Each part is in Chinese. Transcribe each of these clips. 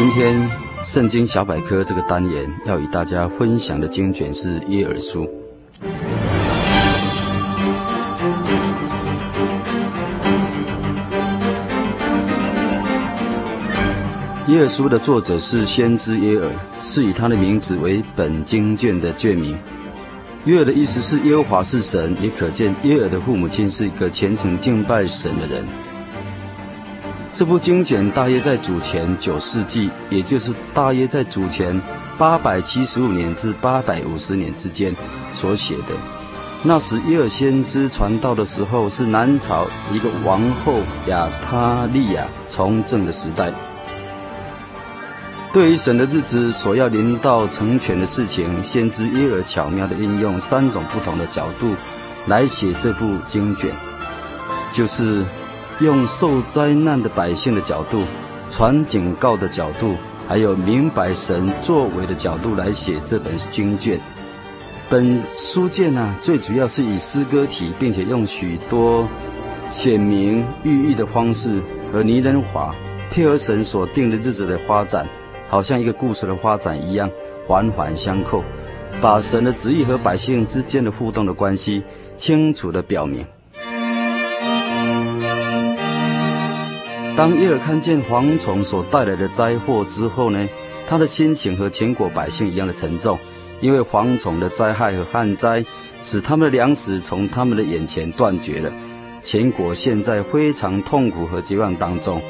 今天。圣经小百科这个单元要与大家分享的经卷是耶尔书。耶尔书的作者是先知耶尔，是以他的名字为本经卷的卷名。耶尔的意思是耶和华是神，也可见耶尔的父母亲是一个虔诚敬拜神的人。这部经卷大约在主前九世纪，也就是大约在主前八百七十五年至八百五十年之间所写的。那时耶尔先知传道的时候，是南朝一个王后亚他利雅从政的时代。对于神的日子所要临到成全的事情，先知耶尔巧妙地运用三种不同的角度来写这部经卷，就是。用受灾难的百姓的角度，传警告的角度，还有明白神作为的角度来写这本经卷。本书卷呢、最主要是以诗歌体，并且用许多显明寓意的方式和拟人法，配合神所定的日子的发展，好像一个故事的发展一样，环环相扣，把神的旨意和百姓之间的互动的关系清楚地表明。当耶尔看见蝗虫所带来的灾祸之后呢，他的心情和全国百姓一样的沉重，因为蝗虫的灾害和旱灾使他们的粮食从他们的眼前断绝了，全国现在非常痛苦和绝望当中，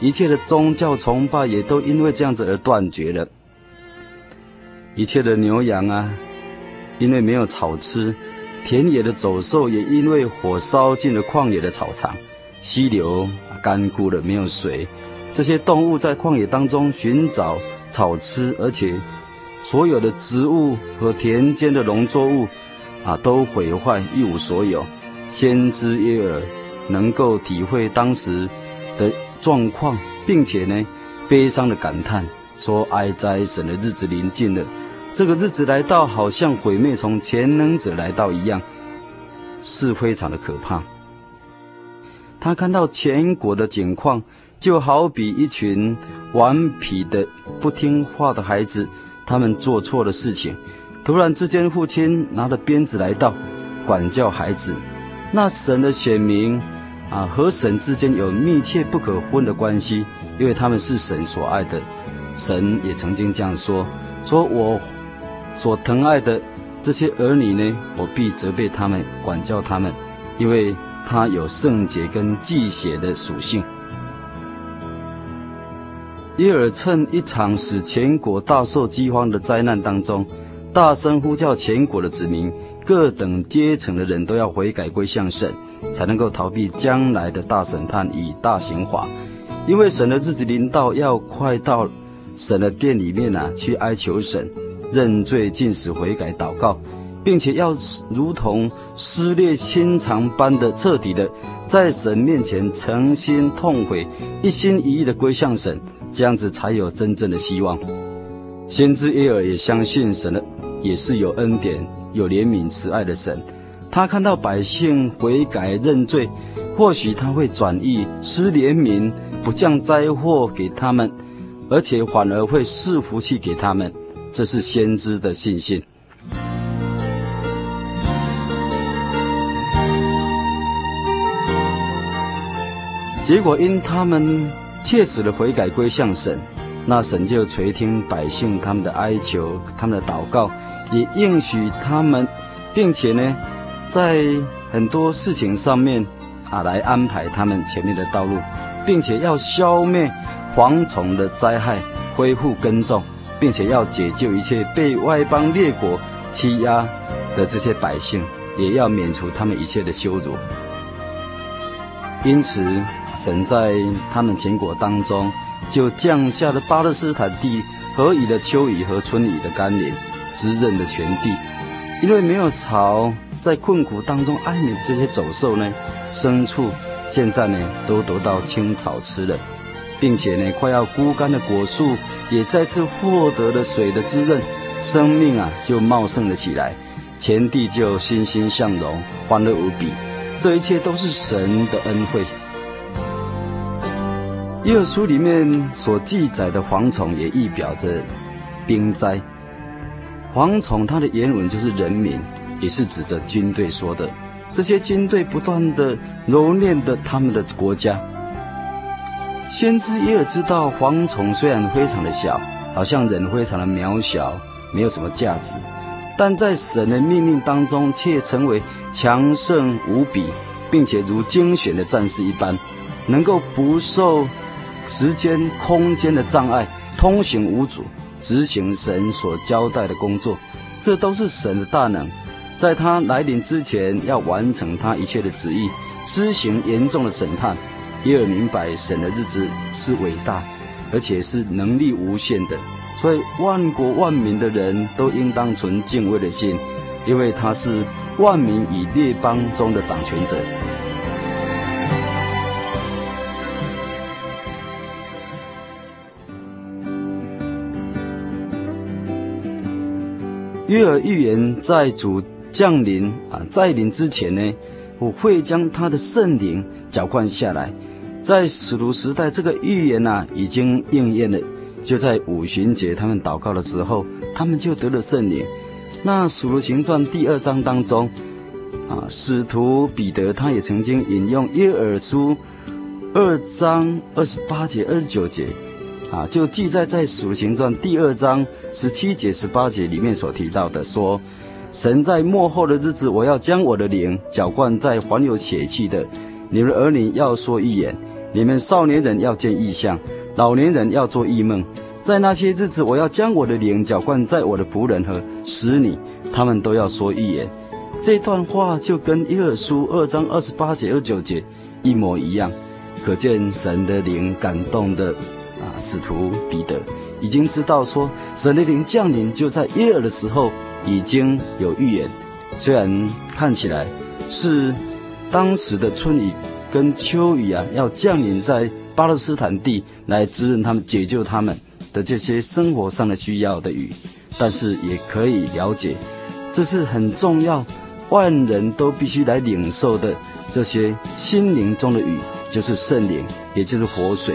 一切的宗教崇拜也都因为这样子而断绝了，一切的牛羊啊，因为没有草吃，田野的走兽也因为火烧尽了旷野的草场，溪流。干枯了，没有水，这些动物在旷野当中寻找草吃，而且所有的植物和田间的农作物啊，都毁坏，一无所有。先知耶尔能够体会当时的状况，并且呢，悲伤的感叹说：“哀哉，神的日子临近了，这个日子来到，好像毁灭从全能者来到一样，是非常的可怕。”他看到全国的景况，就好比一群顽皮的、不听话的孩子，他们做错了事情。突然之间，父亲拿着鞭子来到，管教孩子。那神的选民啊，和神之间有密切不可分的关系，因为他们是神所爱的。神也曾经这样说：说我所疼爱的这些儿女呢，我必责备他们，管教他们，因为。他有圣洁跟忌邪的属性。约珥趁一场使全国大受饥荒的灾难当中，大声呼叫全国的子民，各等阶层的人都要悔改归向神，才能够逃避将来的大审判与大刑罚。因为神的日子临到，要快到神的殿里面啊，去哀求神认罪、禁食、悔改、祷告。并且要如同撕裂心肠般的彻底的，在神面前诚心痛悔，一心一意的归向神，这样子才有真正的希望。先知耶尔也相信神的，也是有恩典、有怜悯、慈爱的神。他看到百姓悔改认罪，或许他会转意施怜悯，不降灾祸给他们，而且反而会赐福气给他们。这是先知的信心。结果因他们切实的悔改归向神，那神就垂听百姓他们的哀求，他们的祷告，也应许他们，并且呢，在很多事情上面啊，来安排他们前面的道路，并且要消灭蝗虫的灾害，恢复耕种，并且要解救一切被外邦列国欺压的这些百姓，也要免除他们一切的羞辱。因此，神在他们前国当中就降下了巴勒斯坦地何以的秋雨和春雨的甘霖，滋润的全地。因为没有草，在困苦当中哀鸣的这些走兽呢，牲畜现在呢都得到青草吃了，并且呢快要枯干的果树也再次获得了水的滋润，生命啊就茂盛了起来，全地就欣欣向荣，欢乐无比。这一切都是神的恩惠。耶书里面所记载的蝗虫，也意表着兵灾。蝗虫它的原文就是人民，也是指着军队说的。这些军队不断的蹂躏的他们的国家。先知耶珥知道，蝗虫虽然非常的小，好像人非常的渺小，没有什么价值。但在神的命令当中，却成为强盛无比，并且如精选的战士一般，能够不受时间、空间的障碍，通行无阻，执行神所交代的工作。这都是神的大能，在他来临之前，要完成他一切的旨意，施行严重的审判。耶珥明白，神的日子是伟大，而且是能力无限的。所以，万国万民的人都应当存敬畏的心，因为他是万民与列邦中的掌权者。约珥预言在主降临啊，在临之前呢，我会将他的圣灵浇灌下来。在使徒时代，这个预言呐、啊、已经应验了。就在五旬节，他们祷告的时候，他们就得了圣灵。那《使徒行传》第二章当中，啊，使徒彼得他也曾经引用约珥书二章二十八节、二十九节，啊，就记载在《使徒行传》第二章十七节、十八节里面所提到的，说：神在末后的日子，我要将我的灵浇灌在凡有血气的，你们儿女要说预言，你们少年人要见异象。老年人要做异梦，在那些日子，我要将我的灵浇灌在我的仆人和使女，他们都要说预言。这段话就跟耶珥书二章二十八节、二十九节一模一样，可见神的灵感动的使徒彼得已经知道说，神的灵降临就在耶尔的时候已经有预言，虽然看起来是当时的春雨跟秋雨啊，要降临在。巴勒斯坦地来滋润他们、解救他们的这些生活上的需要的雨，但是也可以了解，这是很重要，万人都必须来领受的这些心灵中的雨，就是圣灵，也就是活水。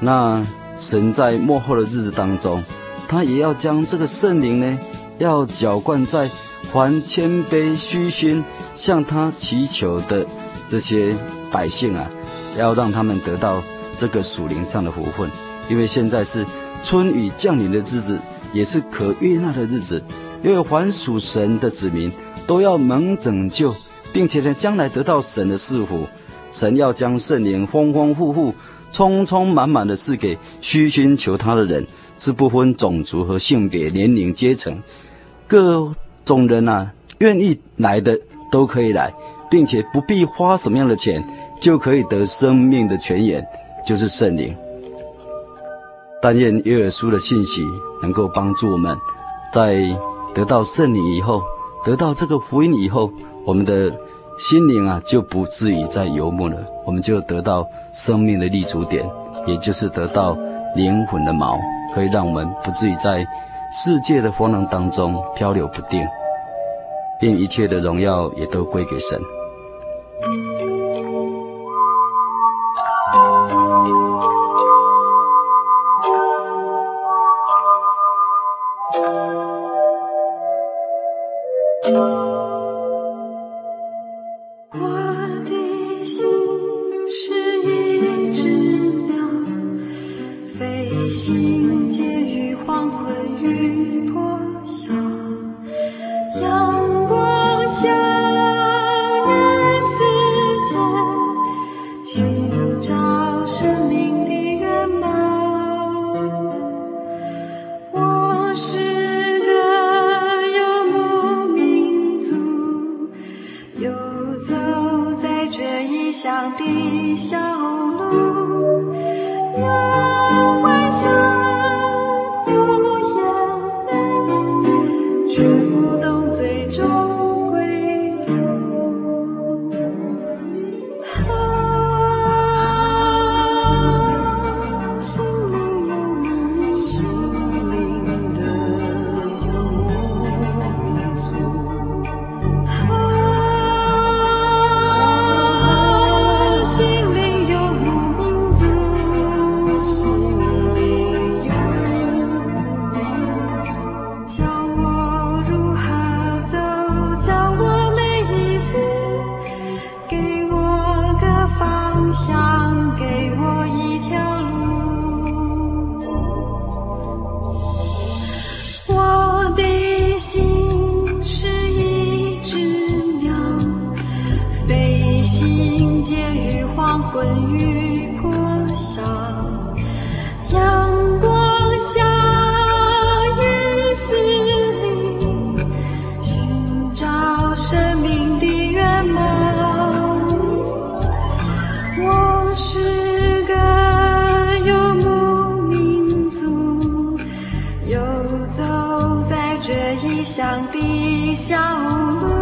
那神在幕后的日子当中，他也要将这个圣灵呢，要浇灌在还谦卑虚心向他祈求的这些。百姓啊，要让他们得到这个属灵上的福分，因为现在是春雨降临的日子，也是可悦纳的日子。因为凡属神的子民都要蒙拯救，并且呢，将来得到神的赐福。神要将圣灵丰丰富富、充充满满的赐给虚心求他的人，是不分种族和性别、年龄、阶层，各种人啊，愿意来的都可以来。并且不必花什么样的钱，就可以得生命的泉源，就是圣灵。但愿耶珥书的信息能够帮助我们，在得到圣灵以后，得到这个福音以后，我们的心灵啊就不至于再游牧了，我们就得到生命的立足点，也就是得到灵魂的锚，可以让我们不至于在世界的风浪当中漂流不定，并一切的荣耀也都归给神。于黄昏，于破晓，阳光下，雨丝里，寻找生命的圆满。我是个游牧民族，游走在这异乡的小路。